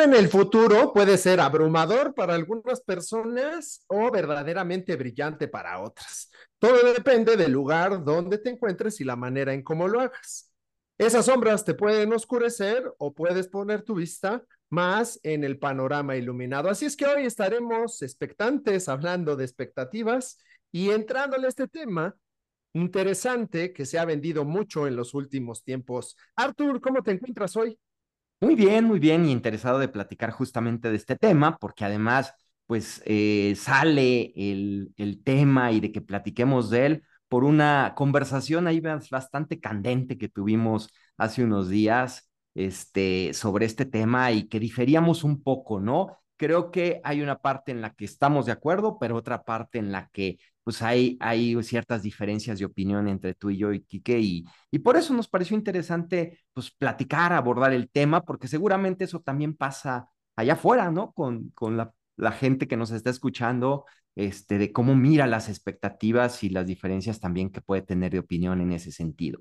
En el futuro puede ser abrumador para algunas personas o verdaderamente brillante para otras. Todo depende del lugar donde te encuentres y la manera en cómo lo hagas. Esas sombras te pueden oscurecer o puedes poner tu vista más en el panorama iluminado. Así es que hoy estaremos expectantes hablando de expectativas y entrándole a este tema interesante que se ha vendido mucho en los últimos tiempos. Artur, ¿cómo te encuentras hoy? Muy bien, muy bien, y interesado de platicar justamente de este tema, porque además, pues eh, sale el, el tema y de que platiquemos de él por una conversación ahí bastante candente que tuvimos hace unos días este, sobre este tema y que diferíamos un poco, ¿no? Creo que hay una parte en la que estamos de acuerdo, pero otra parte en la que pues hay, ciertas diferencias de opinión entre tú y yo y Quique, y, por eso nos pareció interesante pues platicar, abordar el tema, porque seguramente eso también pasa allá afuera, ¿no? Con, la gente que nos está escuchando, este, de cómo mira las expectativas y las diferencias también que puede tener de opinión en ese sentido.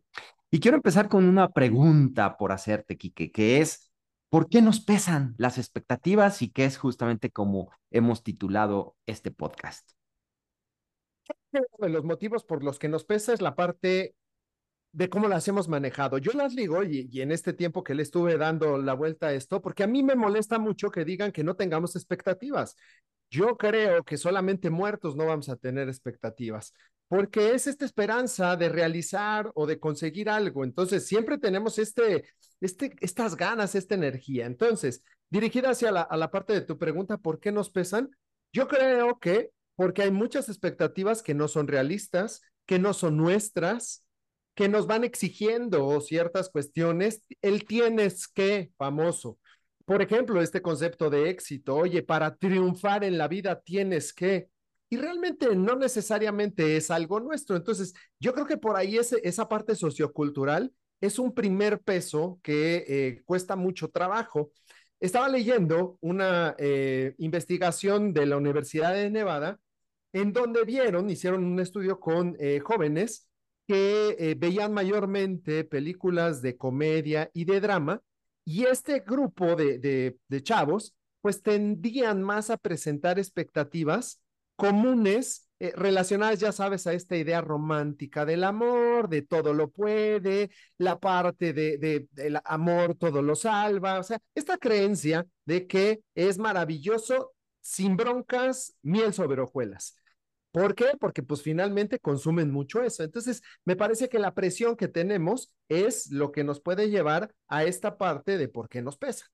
Y quiero empezar con una pregunta por hacerte, Quique, que es, ¿por qué nos pesan las expectativas y qué es justamente como hemos titulado este podcast? De los motivos por los que nos pesa es la parte de cómo las hemos manejado. Yo las digo, y, y, en este tiempo que le estuve dando la vuelta a esto, porque a mí me molesta mucho que digan que no tengamos expectativas. Yo creo que solamente muertos no vamos a tener expectativas, porque es esta esperanza de realizar o de conseguir algo. Entonces, siempre tenemos este, este, estas ganas, esta energía. Entonces, dirigida hacia la, a la parte de tu pregunta, ¿por qué nos pesan? Yo creo que porque hay muchas expectativas que no son realistas, que no son nuestras, que nos van exigiendo ciertas cuestiones. El tienes que, famoso. Por ejemplo, este concepto de éxito, oye, para triunfar en la vida tienes que, y realmente no necesariamente es algo nuestro. Entonces, yo creo que por ahí ese, esa parte sociocultural es un primer peso que eh, cuesta mucho trabajo. Estaba leyendo una eh, investigación de la Universidad de Nevada en donde vieron, hicieron un estudio con eh, jóvenes que eh, veían mayormente películas de comedia y de drama, y este grupo de, de, chavos, pues tendían más a presentar expectativas comunes eh, relacionadas, ya sabes, a esta idea romántica del amor, de todo lo puede, la parte de, de, del amor todo lo salva, o sea, esta creencia de que es maravilloso sin broncas, miel sobre hojuelas. ¿Por qué? Porque pues finalmente consumen mucho eso. Entonces, me parece que la presión que tenemos es lo que nos puede llevar a esta parte de por qué nos pesa.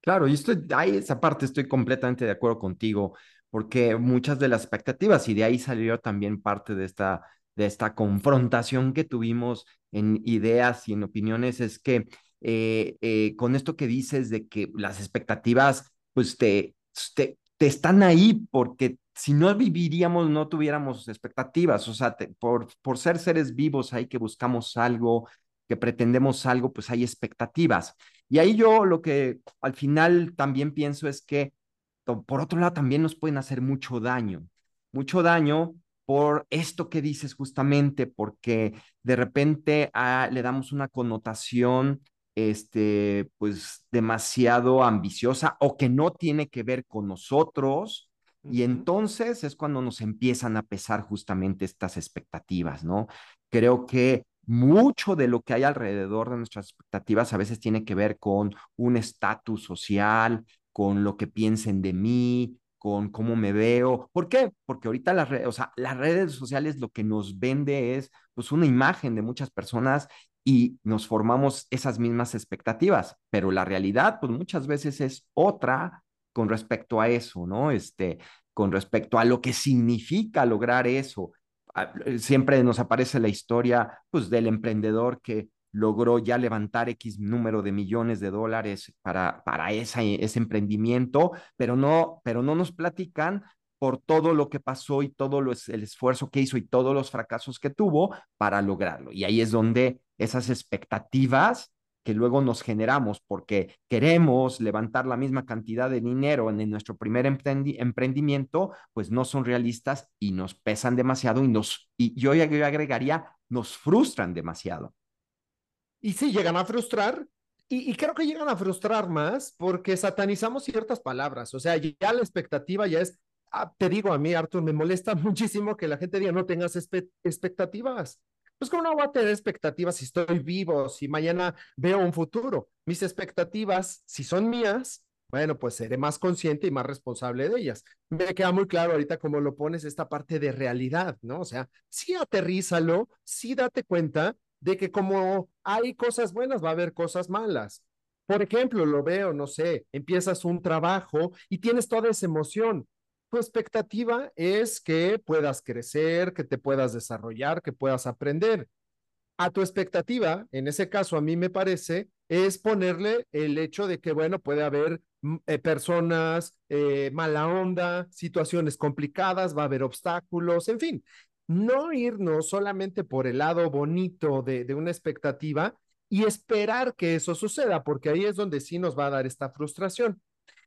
Claro, y estoy, ahí esa parte estoy completamente de acuerdo contigo, porque muchas de las expectativas, y de ahí salió también parte de esta, de esta confrontación que tuvimos en ideas y en opiniones, es que eh, eh, con esto que dices de que las expectativas, pues te, te, te están ahí porque si no viviríamos, no tuviéramos expectativas. O sea, por, por ser seres vivos hay que buscamos algo, que pretendemos algo, pues hay expectativas. Y ahí yo lo que al final también pienso es que, por otro lado, también nos pueden hacer mucho daño. Mucho daño por esto que dices justamente, porque de repente ah, le damos una connotación este, pues demasiado ambiciosa o que no tiene que ver con nosotros. Y entonces es cuando nos empiezan a pesar justamente estas expectativas, ¿no? Creo que mucho de lo que hay alrededor de nuestras expectativas a veces tiene que ver con un estatus social, con lo que piensen de mí, con cómo me veo. ¿Por qué? Porque ahorita las redes, o sea, las redes sociales lo que nos vende es pues una imagen de muchas personas y nos formamos esas mismas expectativas, pero la realidad, pues muchas veces es otra con respecto a eso, ¿no? Este, con respecto a lo que significa lograr eso. Ah, eh, siempre nos aparece la historia, pues, del emprendedor que logró ya levantar X número de millones de dólares para, para esa, ese emprendimiento, pero no, pero no nos platican por todo lo que pasó y todo lo, el esfuerzo que hizo y todos los fracasos que tuvo para lograrlo. Y ahí es donde esas expectativas que luego nos generamos porque queremos levantar la misma cantidad de dinero en, nuestro primer emprendi emprendimiento, pues no son realistas y nos pesan demasiado y nos, y yo agregaría, nos frustran demasiado. Y sí, llegan a frustrar y, creo que llegan a frustrar más porque satanizamos ciertas palabras. O sea, ya la expectativa ya es, ah, te digo a mí, Arthur, me molesta muchísimo que la gente diga no tengas expectativas. Pues cómo no voy a tener expectativas si estoy vivo, si mañana veo un futuro. Mis expectativas, si son mías, bueno, pues seré más consciente y más responsable de ellas. Me queda muy claro ahorita cómo lo pones esta parte de realidad, ¿no? O sea, sí aterrízalo, sí date cuenta de que como hay cosas buenas, va a haber cosas malas. Por ejemplo, lo veo, no sé, empiezas un trabajo y tienes toda esa emoción. Tu expectativa es que puedas crecer, que te puedas desarrollar, que puedas aprender. A tu expectativa, en ese caso, a mí me parece, es ponerle el hecho de que, bueno, puede haber mm, eh, personas, eh, mala onda, situaciones complicadas, va a haber obstáculos, en fin, no irnos solamente por el lado bonito de, de una expectativa y esperar que eso suceda, porque ahí es donde sí nos va a dar esta frustración.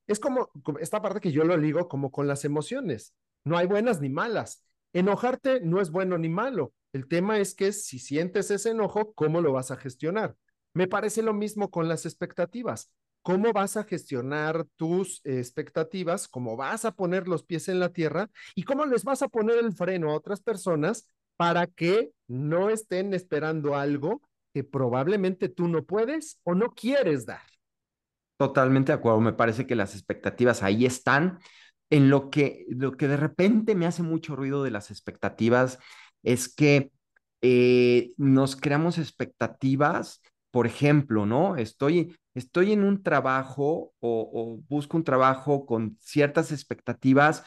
Es como, esta parte que yo lo digo como con las emociones. No hay buenas ni malas. Enojarte no es bueno ni malo. El tema es que si sientes ese enojo, ¿cómo lo vas a gestionar? Me parece lo mismo con las expectativas cómo vas a gestionar tus expectativas, cómo vas a poner los pies en la tierra y cómo les vas a poner el freno a otras personas para que no estén esperando algo que probablemente tú no puedes o no quieres dar. Totalmente de acuerdo. Me parece que las expectativas ahí están. En lo que, lo que de repente me hace mucho ruido de las expectativas es que eh, nos creamos expectativas por ejemplo, ¿no? Estoy, estoy en un trabajo o, busco un trabajo con ciertas expectativas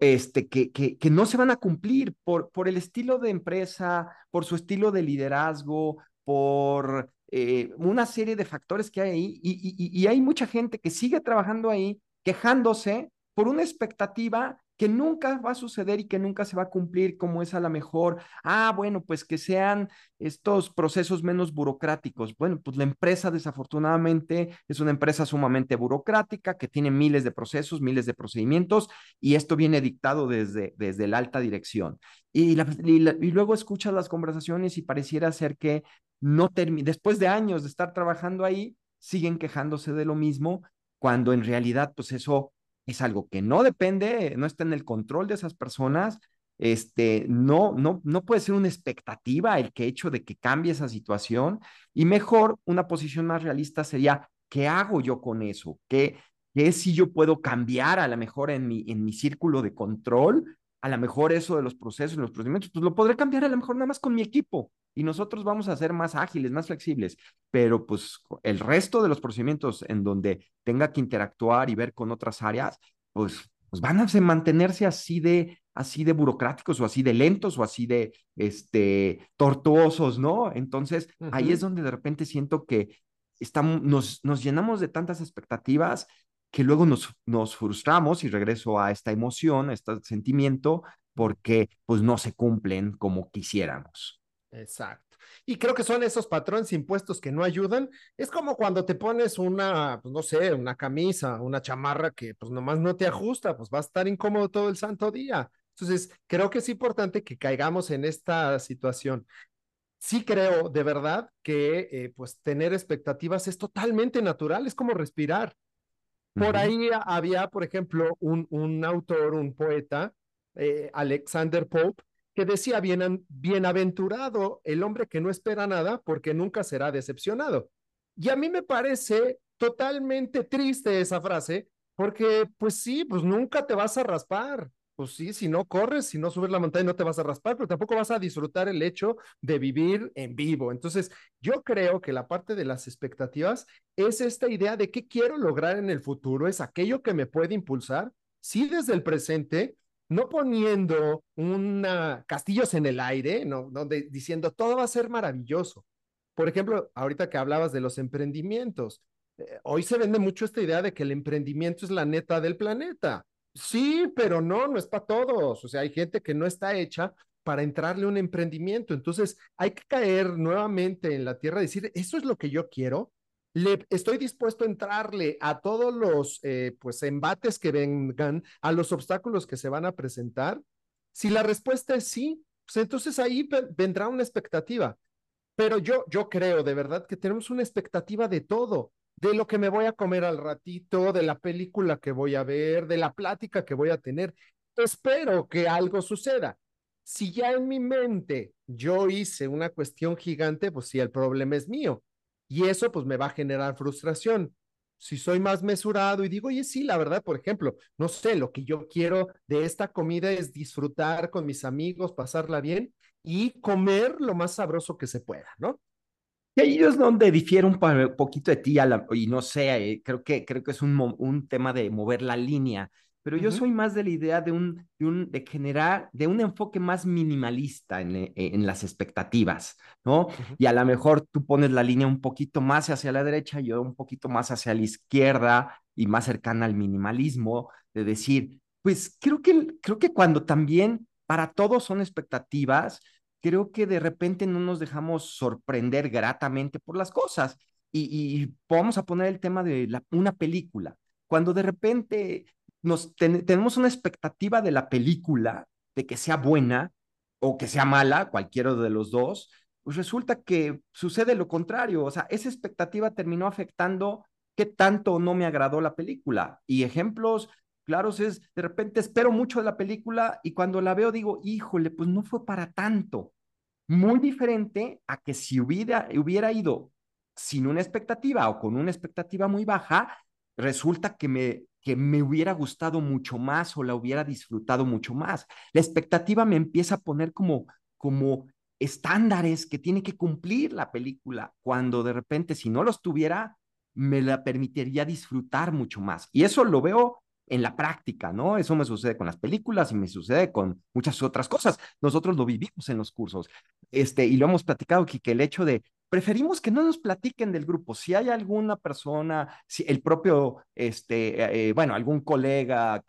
este, que, que, que, no se van a cumplir por, por el estilo de empresa, por su estilo de liderazgo, por eh, una serie de factores que hay ahí. y, hay mucha gente que sigue trabajando ahí quejándose por una expectativa que nunca va a suceder y que nunca se va a cumplir como es a la mejor, ah, bueno, pues que sean estos procesos menos burocráticos. Bueno, pues la empresa desafortunadamente es una empresa sumamente burocrática que tiene miles de procesos, miles de procedimientos y esto viene dictado desde, desde la alta dirección. Y, y, luego escuchas las conversaciones y pareciera ser que no después de años de estar trabajando ahí, siguen quejándose de lo mismo, cuando en realidad pues eso es algo que no depende, no está en el control de esas personas, este, no, no, no puede ser una expectativa el que hecho de que cambie esa situación y mejor una posición más realista sería, ¿qué hago yo con eso? ¿Qué, qué si yo puedo cambiar a lo mejor en mi, en mi círculo de control? A lo mejor eso de los procesos, los procedimientos, pues lo podré cambiar a lo mejor nada más con mi equipo y nosotros vamos a ser más ágiles, más flexibles, pero pues el resto de los procedimientos en donde tenga que interactuar y ver con otras áreas, pues, pues van a mantenerse así de, así de burocráticos o así de lentos o así de este, tortuosos, ¿no? Entonces, ahí es donde de repente siento que estamos, nos, nos llenamos de tantas expectativas que luego nos, nos frustramos y regreso a esta emoción, a este sentimiento, porque pues no se cumplen como quisiéramos. Exacto. Y creo que son esos patrones impuestos que no ayudan. Es como cuando te pones una, pues no sé, una camisa, una chamarra que pues nomás no te ajusta, pues va a estar incómodo todo el santo día. Entonces, creo que es importante que caigamos en esta situación. Sí creo de verdad que eh, pues tener expectativas es totalmente natural, es como respirar. Por ahí había, por ejemplo, un, un autor, un poeta, eh, Alexander Pope, que decía, Bien, bienaventurado el hombre que no espera nada porque nunca será decepcionado. Y a mí me parece totalmente triste esa frase, porque pues sí, pues nunca te vas a raspar. Pues sí, si no corres, si no subes la montaña, no te vas a raspar, pero tampoco vas a disfrutar el hecho de vivir en vivo. Entonces, yo creo que la parte de las expectativas es esta idea de qué quiero lograr en el futuro, es aquello que me puede impulsar, sí desde el presente, no poniendo una castillos en el aire, no, donde diciendo todo va a ser maravilloso. Por ejemplo, ahorita que hablabas de los emprendimientos, eh, hoy se vende mucho esta idea de que el emprendimiento es la neta del planeta. Sí, pero no, no es para todos. O sea, hay gente que no está hecha para entrarle a un emprendimiento. Entonces, hay que caer nuevamente en la tierra y decir, eso es lo que yo quiero, le estoy dispuesto a entrarle a todos los eh, pues embates que vengan, a los obstáculos que se van a presentar. Si la respuesta es sí, pues entonces ahí vendrá una expectativa. Pero yo, yo creo de verdad que tenemos una expectativa de todo, de lo que me voy a comer al ratito, de la película que voy a ver, de la plática que voy a tener. Espero que algo suceda. Si ya en mi mente yo hice una cuestión gigante, pues sí, el problema es mío. Y eso pues me va a generar frustración si soy más mesurado y digo, oye, sí, la verdad, por ejemplo, no sé, lo que yo quiero de esta comida es disfrutar con mis amigos, pasarla bien y comer lo más sabroso que se pueda, ¿no? Y ahí es donde difiere un poquito de ti, y no sé, eh, creo, que, creo que es un, un tema de mover la línea pero yo soy más de la idea de un, de un, de generar, de un enfoque más minimalista en, eh, en las expectativas, ¿no? Y a lo mejor tú pones la línea un poquito más hacia la derecha, yo un poquito más hacia la izquierda y más cercana al minimalismo, de decir, pues creo que, creo que cuando también para todos son expectativas, creo que de repente no nos dejamos sorprender gratamente por las cosas. Y, y vamos a poner el tema de la, una película. Cuando de repente nos tenemos una expectativa de la película, de que sea buena o que sea mala, cualquiera de los dos, pues resulta que sucede lo contrario. O sea, esa expectativa terminó afectando qué tanto no me agradó la película. Y ejemplos claros es, de repente espero mucho de la película y cuando la veo digo, híjole, pues no fue para tanto. Muy diferente a que si hubiera, hubiera ido sin una expectativa o con una expectativa muy baja, resulta que me que me hubiera gustado mucho más o la hubiera disfrutado mucho más. La expectativa me empieza a poner como, como estándares que tiene que cumplir la película, cuando de repente si no los tuviera, me la permitiría disfrutar mucho más. Y eso lo veo en la práctica, ¿no? Eso me sucede con las películas y me sucede con muchas otras cosas. Nosotros lo vivimos en los cursos. Este, y lo hemos platicado que, que el hecho de preferimos que no nos platiquen del grupo. Si hay alguna persona, si el propio, este, eh, bueno, algún colega,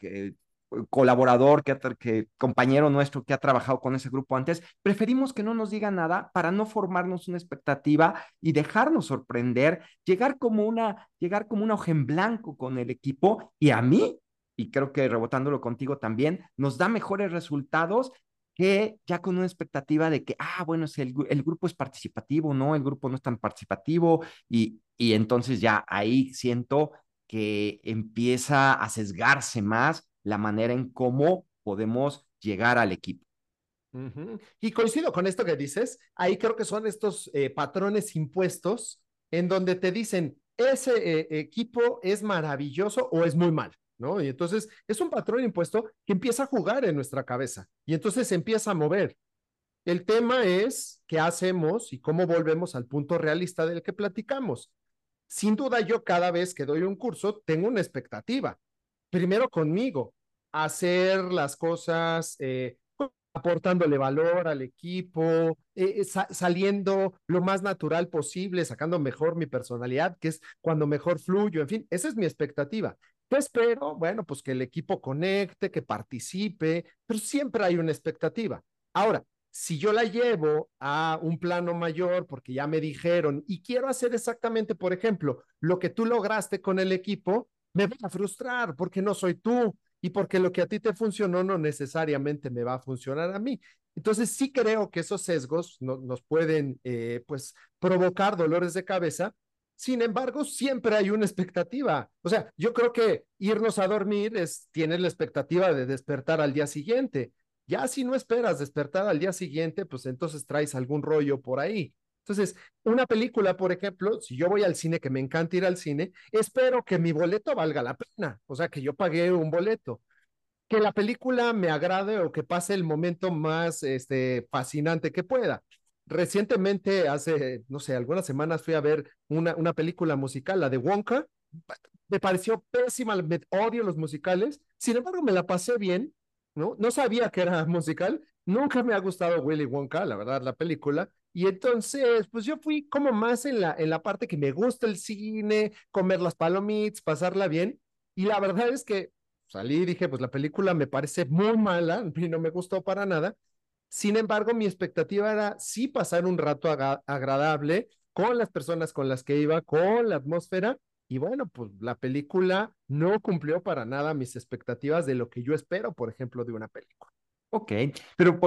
colaborador, que, compañero nuestro que ha trabajado con ese grupo antes, preferimos que no nos diga nada para no formarnos una expectativa y dejarnos sorprender, llegar como una, llegar como una hoja en blanco con el equipo y a mí, y creo que rebotándolo contigo también, nos da mejores resultados que ya con una expectativa de que, ah, bueno, si el, el, grupo es participativo, no, el grupo no es tan participativo y, y entonces ya ahí siento que empieza a sesgarse más la manera en cómo podemos llegar al equipo. Y coincido con esto que dices, ahí creo que son estos eh, patrones impuestos en donde te dicen, ese eh, equipo es maravilloso o es muy mal. ¿No? Y entonces es un patrón impuesto que empieza a jugar en nuestra cabeza y entonces se empieza a mover. El tema es qué hacemos y cómo volvemos al punto realista del que platicamos. Sin duda yo cada vez que doy un curso tengo una expectativa. Primero conmigo, hacer las cosas eh, aportándole valor al equipo, eh, sa saliendo lo más natural posible, sacando mejor mi personalidad, que es cuando mejor fluyo, en fin, esa es mi expectativa. ¿Qué espero? Bueno, pues que el equipo conecte, que participe, pero siempre hay una expectativa. Ahora, si yo la llevo a un plano mayor porque ya me dijeron y quiero hacer exactamente, por ejemplo, lo que tú lograste con el equipo, me va a frustrar porque no soy tú y porque lo que a ti te funcionó no necesariamente me va a funcionar a mí. Entonces sí creo que esos sesgos no, nos pueden eh, pues provocar dolores de cabeza sin embargo, siempre hay una expectativa. O sea, yo creo que irnos a dormir es, tienes la expectativa de despertar al día siguiente. Ya si no esperas despertar al día siguiente, pues entonces traes algún rollo por ahí. Entonces, una película, por ejemplo, si yo voy al cine, que me encanta ir al cine, espero que mi boleto valga la pena. O sea, que yo pagué un boleto. Que la película me agrade o que pase el momento más este, fascinante que pueda recientemente, hace, no sé, algunas semanas fui a ver una, una película musical, la de Wonka. Me pareció pésima, me odio los musicales. Sin embargo, me la pasé bien, ¿no? No sabía que era musical. Nunca me ha gustado Willy Wonka, la verdad, la película. Y entonces, pues yo fui como más en la, en la parte que me gusta el cine, comer las palomitas, pasarla bien. Y la verdad es que salí y dije, pues la película me parece muy mala y no me gustó para nada. Sin embargo, mi expectativa era sí pasar un rato ag agradable con las personas con las que iba, con la atmósfera. Y bueno, pues la película no cumplió para nada mis expectativas de lo que yo espero, por ejemplo, de una película. Ok, pero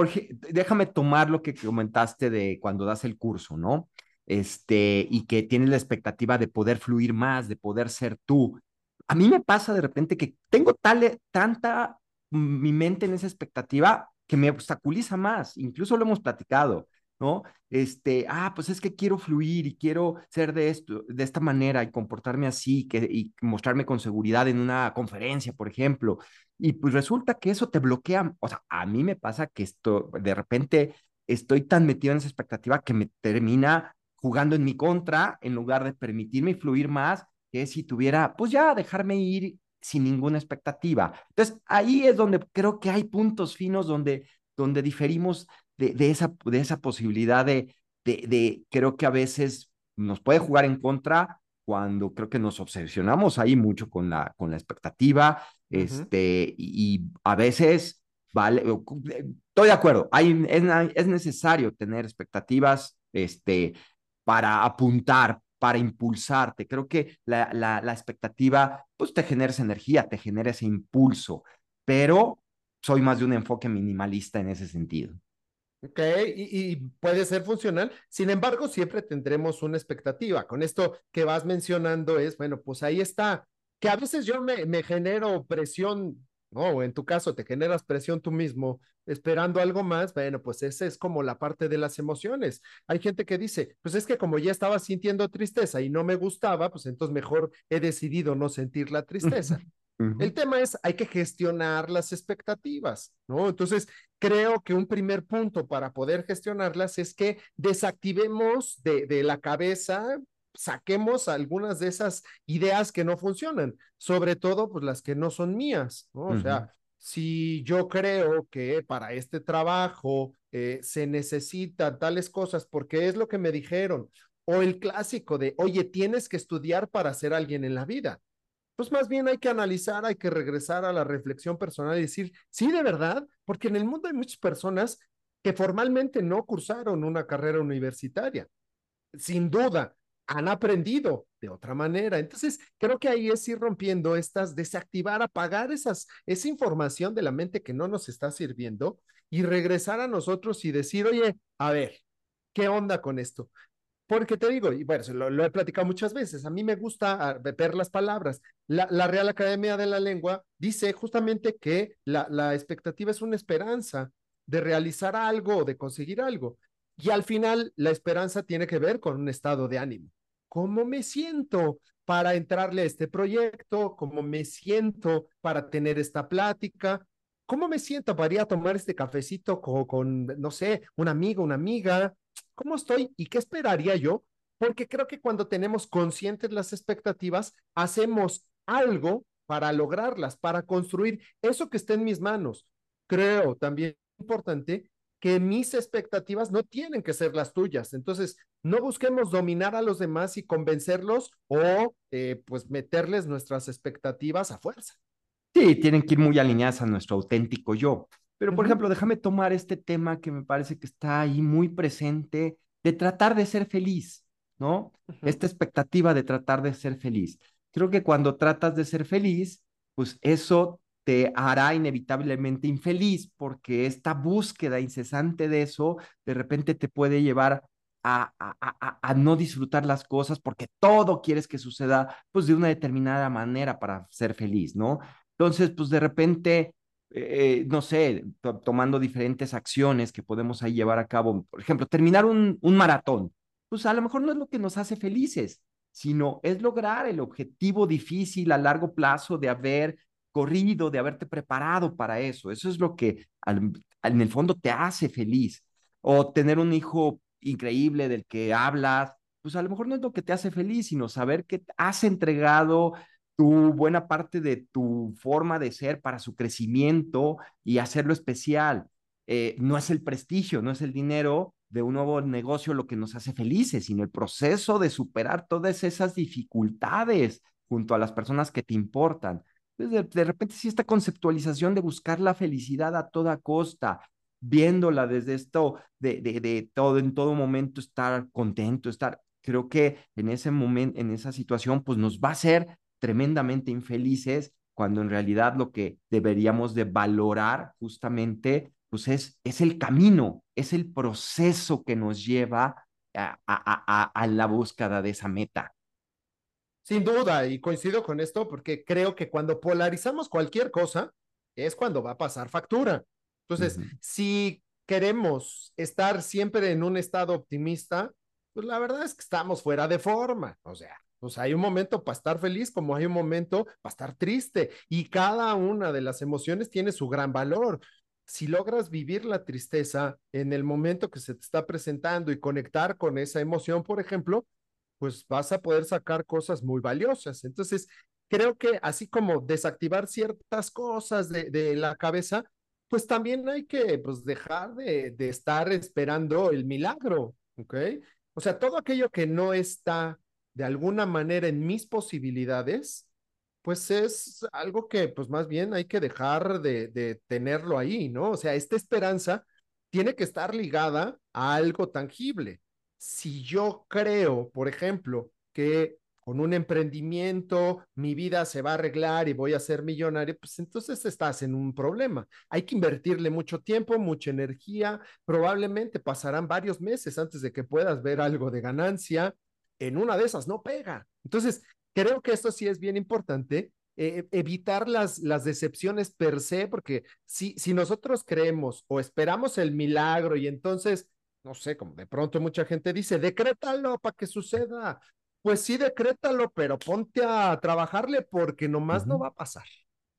déjame tomar lo que comentaste de cuando das el curso, ¿no? Este, y que tienes la expectativa de poder fluir más, de poder ser tú. A mí me pasa de repente que tengo tal, tanta mi mente en esa expectativa que me obstaculiza más, incluso lo hemos platicado. ¿no? Este, ah, pues es que quiero fluir y quiero ser de esto, de esta manera y comportarme así que, y mostrarme con seguridad en una conferencia, por ejemplo. Y pues resulta que eso te bloquea. O sea, a mí me pasa que esto, de repente estoy tan metido en esa expectativa que me termina jugando en mi contra en lugar de permitirme fluir más que si tuviera, pues ya dejarme ir sin ninguna expectativa. Entonces, ahí es donde creo que hay puntos finos donde, donde diferimos de, esa, de esa posibilidad de, de, creo que a veces nos puede jugar en contra cuando creo que nos obsesionamos ahí mucho con la, con la expectativa, este, y, a veces, vale, estoy de acuerdo, hay, es, es necesario tener expectativas, este, para apuntar, para impulsarte. Creo que la, la, la, expectativa, pues te genera esa energía, te genera ese impulso, pero soy más de un enfoque minimalista en ese sentido. Ok, y, puede ser funcional. Sin embargo, siempre tendremos una expectativa. Con esto que vas mencionando es, bueno, pues ahí está, que a veces yo me, me genero presión, ¿no? En tu caso, te generas presión tú mismo esperando algo más. Bueno, pues esa es como la parte de las emociones. Hay gente que dice, pues es que como ya estaba sintiendo tristeza y no me gustaba, pues entonces mejor he decidido no sentir la tristeza. El tema es, hay que gestionar las expectativas, ¿no? Entonces, creo que un primer punto para poder gestionarlas es que desactivemos de, de la cabeza, saquemos algunas de esas ideas que no funcionan, sobre todo pues las que no son mías, ¿no? O sea, si yo creo que para este trabajo eh, se necesitan tales cosas porque es lo que me dijeron, o el clásico de, oye, tienes que estudiar para ser alguien en la vida pues más bien hay que analizar, hay que regresar a la reflexión personal y decir, sí, de verdad, porque en el mundo hay muchas personas que formalmente no cursaron una carrera universitaria. Sin duda, han aprendido de otra manera. Entonces, creo que ahí es ir rompiendo estas, desactivar, apagar esas, esa información de la mente que no nos está sirviendo y regresar a nosotros y decir, oye, a ver, ¿qué onda con esto? Porque te digo, y bueno, lo, he platicado muchas veces, a mí me gusta ah, ver las palabras. La, la Real Academia de la Lengua dice justamente que la, la expectativa es una esperanza de realizar algo, de conseguir algo. Y al final, la esperanza tiene que ver con un estado de ánimo. ¿Cómo me siento para entrarle a este proyecto? ¿Cómo me siento para tener esta plática? ¿Cómo me siento para ir a tomar este cafecito con, con no sé, un amigo, una amiga? ¿Cómo estoy y qué esperaría yo? Porque creo que cuando tenemos conscientes las expectativas, hacemos algo para lograrlas, para construir eso que está en mis manos. Creo también importante que mis expectativas no tienen que ser las tuyas. Entonces, no busquemos dominar a los demás y convencerlos o eh, pues meterles nuestras expectativas a fuerza. Sí, tienen que ir muy alineadas a nuestro auténtico yo. Pero, por ejemplo, déjame tomar este tema que me parece que está ahí muy presente, de tratar de ser feliz, ¿no? Esta expectativa de tratar de ser feliz. Creo que cuando tratas de ser feliz, pues eso te hará inevitablemente infeliz, porque esta búsqueda incesante de eso de repente te puede llevar a, a, a, a, no disfrutar las cosas porque todo quieres que suceda pues de una determinada manera para ser feliz, ¿no? Entonces, pues de repente eh, no sé, tomando diferentes acciones que podemos ahí llevar a cabo. Por ejemplo, terminar un, un maratón. Pues a lo mejor no es lo que nos hace felices, sino es lograr el objetivo difícil a largo plazo de haber corrido, de haberte preparado para eso. Eso es lo que en el fondo te hace feliz. O tener un hijo increíble del que hablas, pues a lo mejor no es lo que te hace feliz, sino saber que has entregado tu buena parte de tu forma de ser para su crecimiento y hacerlo especial. Eh, no es el prestigio, no es el dinero de un nuevo negocio lo que nos hace felices, sino el proceso de superar todas esas dificultades junto a las personas que te importan. De, de repente, si esta conceptualización de buscar la felicidad a toda costa, viéndola desde esto, de, de, todo, en todo momento estar contento, estar, creo que en ese momento, en esa situación, pues nos va a hacer tremendamente infelices cuando en realidad lo que deberíamos de valorar justamente pues es, es el camino, es el proceso que nos lleva a, a, a la búsqueda de esa meta. Sin duda, y coincido con esto porque creo que cuando polarizamos cualquier cosa es cuando va a pasar factura. Entonces, uh -huh. si queremos estar siempre en un estado optimista, pues la verdad es que estamos fuera de forma. O sea, pues hay un momento para estar feliz como hay un momento para estar triste y cada una de las emociones tiene su gran valor. Si logras vivir la tristeza en el momento que se te está presentando y conectar con esa emoción, por ejemplo, pues vas a poder sacar cosas muy valiosas. Entonces, creo que así como desactivar ciertas cosas de, de la cabeza, pues también hay que pues, dejar de, de, estar esperando el milagro, ¿ok? O sea, todo aquello que no está de alguna manera en mis posibilidades, pues es algo que pues más bien hay que dejar de, de tenerlo ahí, ¿no? O sea, esta esperanza tiene que estar ligada a algo tangible si yo creo, por ejemplo, que con un emprendimiento mi vida se va a arreglar y voy a ser millonario, pues entonces estás en un problema. Hay que invertirle mucho tiempo, mucha energía, probablemente pasarán varios meses antes de que puedas ver algo de ganancia. En una de esas no pega. Entonces, creo que esto sí es bien importante, eh, evitar las, las decepciones per se, porque si, si nosotros creemos o esperamos el milagro y entonces no sé, como de pronto mucha gente dice, decrétalo para que suceda. Pues sí, decrétalo, pero ponte a trabajarle porque nomás uh -huh. no va a pasar.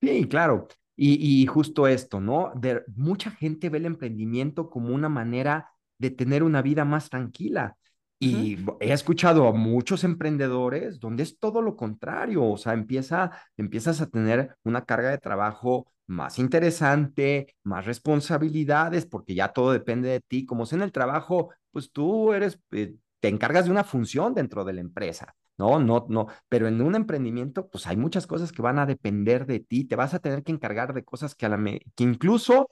Sí, claro. Y, y, justo esto, ¿no? De, mucha gente ve el emprendimiento como una manera de tener una vida más tranquila. Y uh -huh. he escuchado a muchos emprendedores donde es todo lo contrario, o sea, empieza, empiezas a tener una carga de trabajo más interesante, más responsabilidades, porque ya todo depende de ti. Como es en el trabajo, pues tú eres, eh, te encargas de una función dentro de la empresa, ¿no? No, no, pero en un emprendimiento, pues hay muchas cosas que van a depender de ti, te vas a tener que encargar de cosas que, que incluso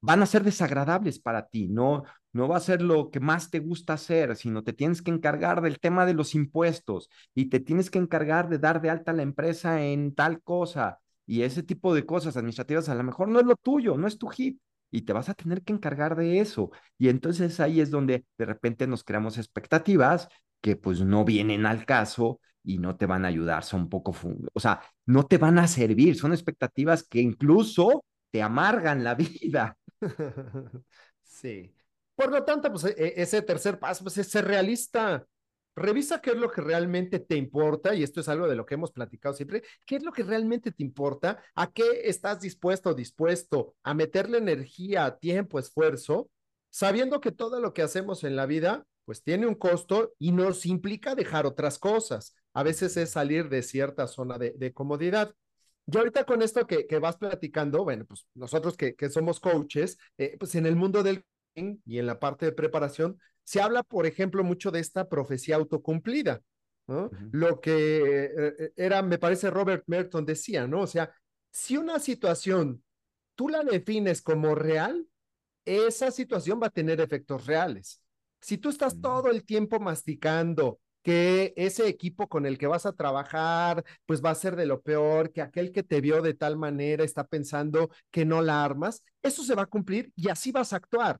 van a ser desagradables para ti, no, no va a ser lo que más te gusta hacer, sino te tienes que encargar del tema de los impuestos y te tienes que encargar de dar de alta la empresa en tal cosa y ese tipo de cosas administrativas a lo mejor no es lo tuyo, no es tu hit y te vas a tener que encargar de eso. Y entonces ahí es donde de repente nos creamos expectativas que pues no vienen al caso y no te van a ayudar, son poco, o sea, no te van a servir, son expectativas que incluso te amargan la vida. Sí. Por lo tanto, pues ese tercer paso pues, es ser realista. Revisa qué es lo que realmente te importa, y esto es algo de lo que hemos platicado siempre, qué es lo que realmente te importa, a qué estás dispuesto o dispuesto a meterle energía, tiempo, esfuerzo, sabiendo que todo lo que hacemos en la vida, pues tiene un costo y nos implica dejar otras cosas. A veces es salir de cierta zona de, comodidad. Yo ahorita con esto que, que, vas platicando, bueno, pues nosotros que, que somos coaches, eh, pues en el mundo del y en la parte de preparación, se habla, por ejemplo, mucho de esta profecía autocumplida, ¿no? Uh -huh. Lo que eh, era, me parece, Robert Merton decía, ¿no? O sea, si una situación tú la defines como real, esa situación va a tener efectos reales. Si tú estás uh -huh. todo el tiempo masticando que ese equipo con el que vas a trabajar, pues va a ser de lo peor, que aquel que te vio de tal manera está pensando que no la armas, eso se va a cumplir y así vas a actuar.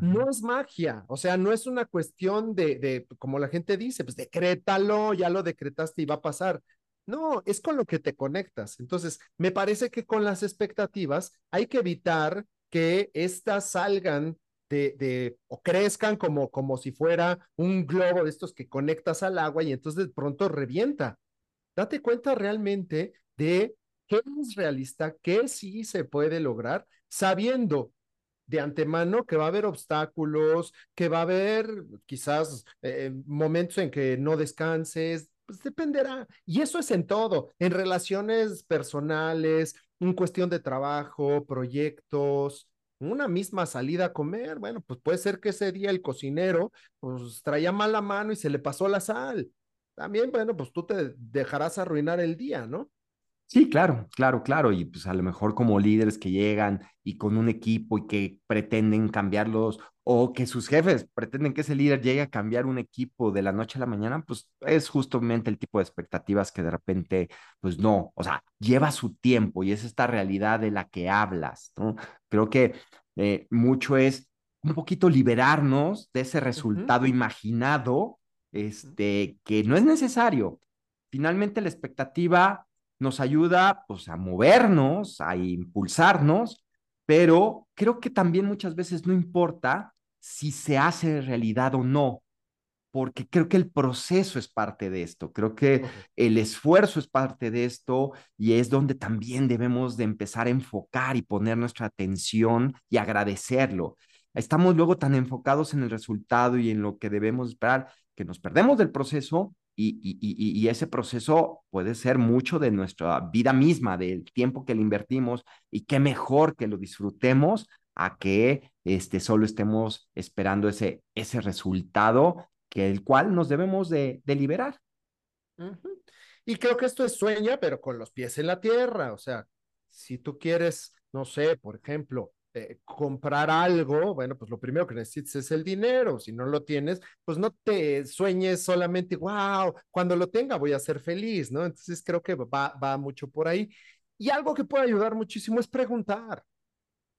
No es magia, o sea, no es una cuestión de, de, como la gente dice, pues decrétalo, ya lo decretaste y va a pasar. No, es con lo que te conectas. Entonces, me parece que con las expectativas hay que evitar que éstas salgan de, de, o crezcan como, como si fuera un globo de estos que conectas al agua y entonces de pronto revienta. Date cuenta realmente de qué es realista, qué sí se puede lograr, sabiendo de antemano que va a haber obstáculos, que va a haber quizás eh, momentos en que no descanses, pues dependerá. Y eso es en todo, en relaciones personales, en cuestión de trabajo, proyectos, una misma salida a comer, bueno, pues puede ser que ese día el cocinero pues traía mala mano y se le pasó la sal. También, bueno, pues tú te dejarás arruinar el día, ¿no? Sí, claro, claro, claro. Y pues a lo mejor como líderes que llegan y con un equipo y que pretenden cambiarlos o que sus jefes pretenden que ese líder llegue a cambiar un equipo de la noche a la mañana, pues es justamente el tipo de expectativas que de repente, pues no, o sea, lleva su tiempo y es esta realidad de la que hablas, ¿no? Creo que eh, mucho es un poquito liberarnos de ese resultado uh -huh. imaginado, este, que no es necesario. Finalmente la expectativa nos ayuda pues a movernos, a impulsarnos, pero creo que también muchas veces no importa si se hace realidad o no, porque creo que el proceso es parte de esto, creo que el esfuerzo es parte de esto y es donde también debemos de empezar a enfocar y poner nuestra atención y agradecerlo. Estamos luego tan enfocados en el resultado y en lo que debemos esperar que nos perdemos del proceso y, y, y, ese proceso puede ser mucho de nuestra vida misma, del tiempo que le invertimos y qué mejor que lo disfrutemos a que este, solo estemos esperando ese, ese resultado que el cual nos debemos de, liberar. Y creo que esto es sueña, pero con los pies en la tierra. O sea, si tú quieres, no sé, por ejemplo, eh, comprar algo, bueno, pues lo primero que necesitas es el dinero. Si no lo tienes, pues no te sueñes solamente, wow, cuando lo tenga voy a ser feliz, ¿no? Entonces creo que va, va mucho por ahí. Y algo que puede ayudar muchísimo es preguntar.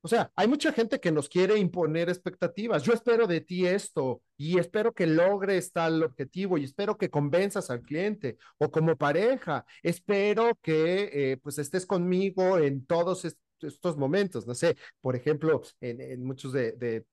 O sea, hay mucha gente que nos quiere imponer expectativas. Yo espero de ti esto y espero que logres tal objetivo y espero que convenzas al cliente o como pareja. Espero que eh, pues estés conmigo en todos est estos momentos. No sé, por ejemplo, en, en muchos de, de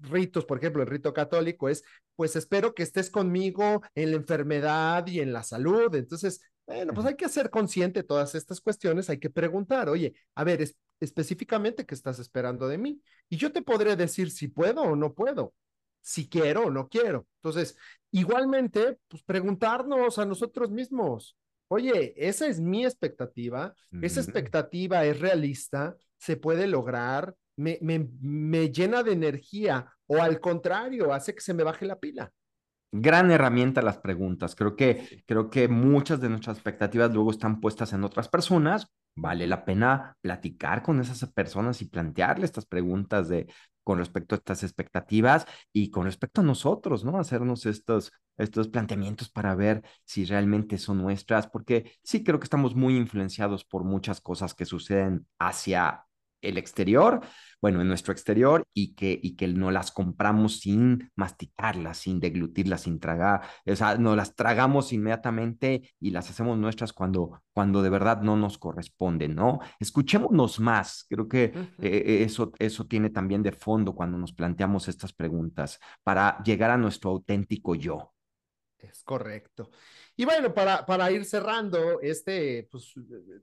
ritos, por ejemplo, el rito católico es, pues espero que estés conmigo en la enfermedad y en la salud. Entonces, bueno, pues hay que ser consciente de todas estas cuestiones, hay que preguntar, oye, a ver, es, específicamente qué estás esperando de mí. Y yo te podré decir si puedo o no puedo, si quiero o no quiero. Entonces, igualmente, pues preguntarnos a nosotros mismos, oye, esa es mi expectativa, uh -huh. esa expectativa es realista, se puede lograr, me, me, me llena de energía o al contrario, hace que se me baje la pila gran herramienta las preguntas. Creo que, creo que muchas de nuestras expectativas luego están puestas en otras personas. Vale la pena platicar con esas personas y plantearle estas preguntas de con respecto a estas expectativas y con respecto a nosotros, ¿no? Hacernos estos, estos planteamientos para ver si realmente son nuestras, porque sí creo que estamos muy influenciados por muchas cosas que suceden hacia el exterior, bueno, en nuestro exterior y que, y que no las compramos sin masticarlas, sin deglutirlas, sin tragar, o sea, no las tragamos inmediatamente y las hacemos nuestras cuando, cuando de verdad no nos corresponden, ¿no? Escuchémonos más, creo que -huh. eh, eso, eso tiene también de fondo cuando nos planteamos estas preguntas para llegar a nuestro auténtico yo. Es correcto. Y bueno, para, para ir cerrando este, pues,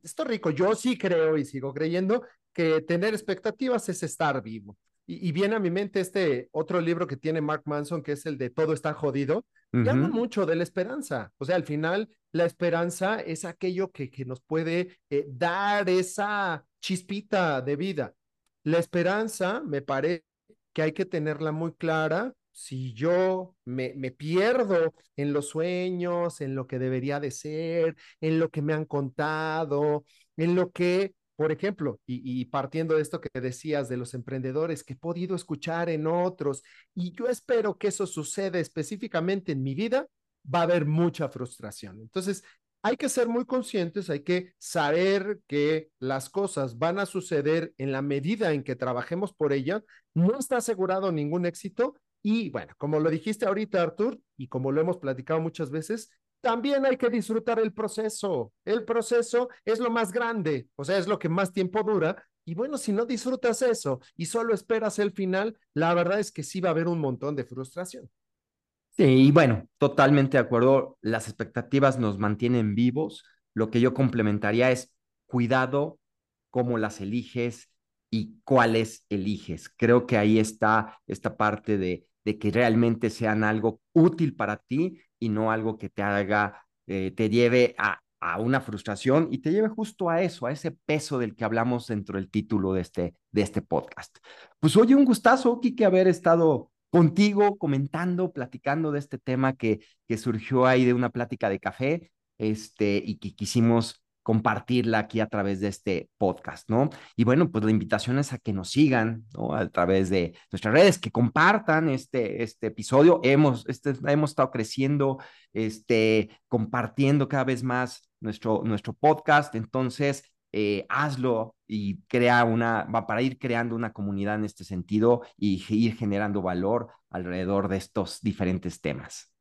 esto rico, yo sí creo y sigo creyendo que tener expectativas es estar vivo. Y, y, viene a mi mente este otro libro que tiene Mark Manson, que es el de Todo está jodido, uh -huh. y habla mucho de la esperanza. O sea, al final, la esperanza es aquello que, que nos puede eh, dar esa chispita de vida. La esperanza, me parece que hay que tenerla muy clara si yo me, me, pierdo en los sueños, en lo que debería de ser, en lo que me han contado, en lo que, por ejemplo, y, partiendo de esto que decías de los emprendedores, que he podido escuchar en otros, y yo espero que eso suceda específicamente en mi vida, va a haber mucha frustración. Entonces, hay que ser muy conscientes, hay que saber que las cosas van a suceder en la medida en que trabajemos por ellas. No está asegurado ningún éxito, y bueno, como lo dijiste ahorita, Artur, y como lo hemos platicado muchas veces, también hay que disfrutar el proceso. El proceso es lo más grande, o sea, es lo que más tiempo dura. Y bueno, si no disfrutas eso y solo esperas el final, la verdad es que sí va a haber un montón de frustración. Sí, y bueno, totalmente de acuerdo. Las expectativas nos mantienen vivos. Lo que yo complementaría es cuidado cómo las eliges y cuáles eliges. Creo que ahí está esta parte de de que realmente sean algo útil para ti y no algo que te haga, eh, te lleve a, a, una frustración y te lleve justo a eso, a ese peso del que hablamos dentro del título de este, de este podcast. Pues oye, un gustazo, Kike, haber estado contigo comentando, platicando de este tema que, que surgió ahí de una plática de café este, y que quisimos compartirla aquí a través de este podcast, ¿no? Y bueno, pues la invitación es a que nos sigan, ¿no? A través de nuestras redes, que compartan este, este episodio. Hemos, este, hemos estado creciendo, este, compartiendo cada vez más nuestro, nuestro podcast. Entonces, eh, hazlo y crea una, va para ir creando una comunidad en este sentido y ir generando valor alrededor de estos diferentes temas.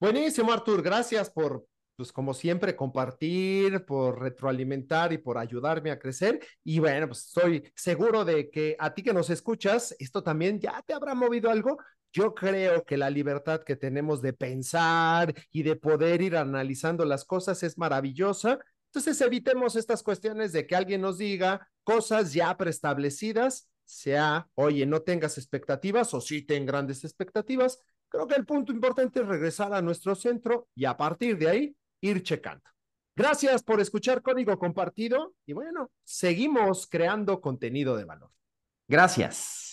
Buenísimo, Artur. Gracias por, pues como siempre, compartir, por retroalimentar y por ayudarme a crecer. Y bueno, pues estoy seguro de que a ti que nos escuchas, esto también ya te habrá movido algo. Yo creo que la libertad que tenemos de pensar y de poder ir analizando las cosas es maravillosa. Entonces evitemos estas cuestiones de que alguien nos diga cosas ya preestablecidas, sea, oye, no tengas expectativas o sí ten grandes expectativas. Creo que el punto importante es regresar a nuestro centro y a partir de ahí ir checando. Gracias por escuchar Código Compartido y bueno, seguimos creando contenido de valor. Gracias.